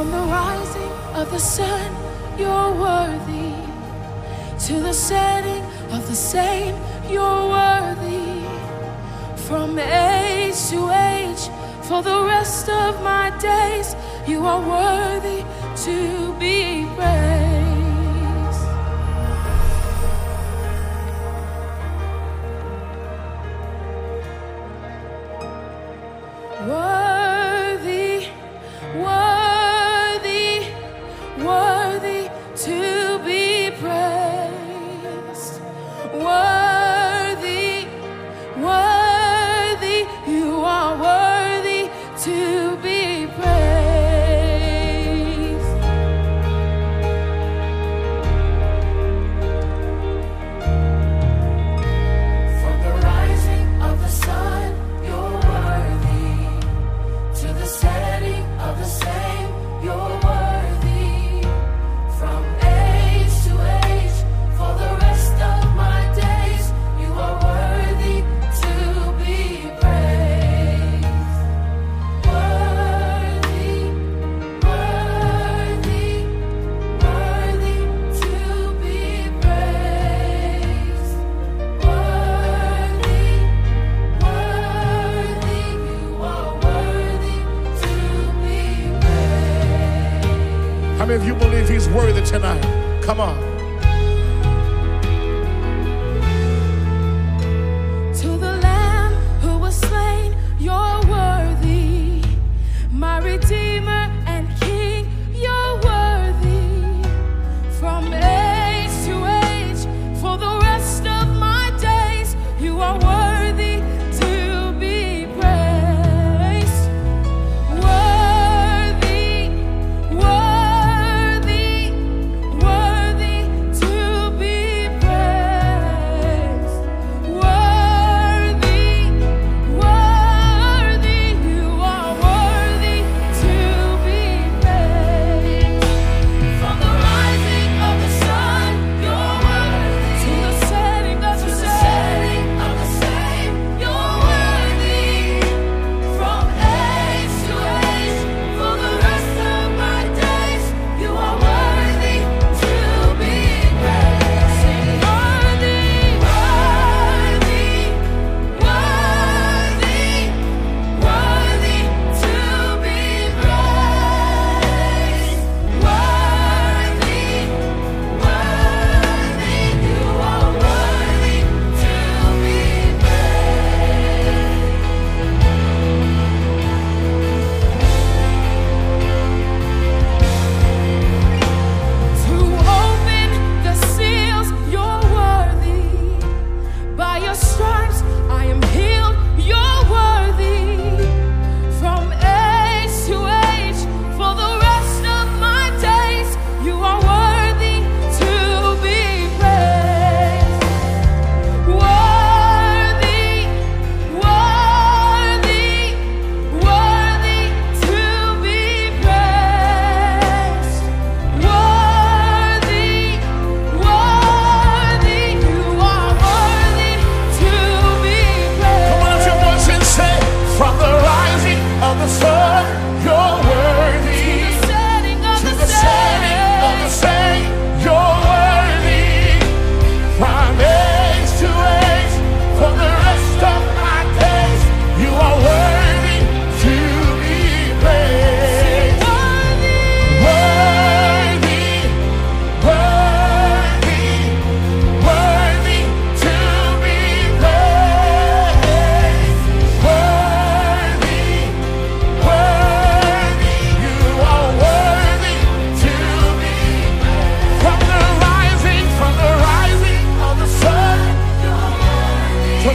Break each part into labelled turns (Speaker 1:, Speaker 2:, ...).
Speaker 1: From the rising of the sun, you're worthy. To the setting of the same, you're worthy. From age to age, for the rest of my days, you are worthy to be praised. Whoa. many of you believe he's worthy tonight? Come on. To the Lamb who was slain, you're worthy, my
Speaker 2: Redeemer.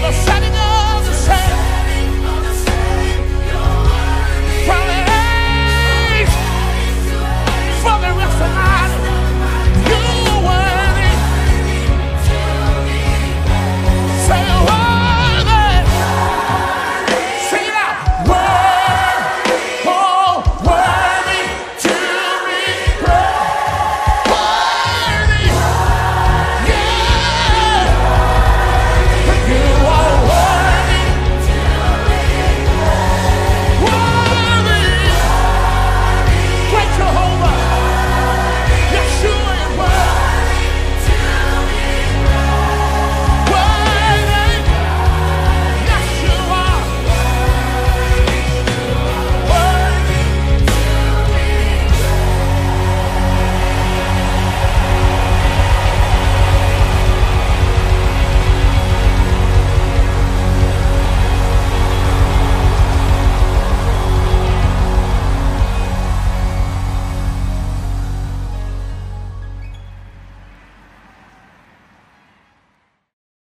Speaker 2: the I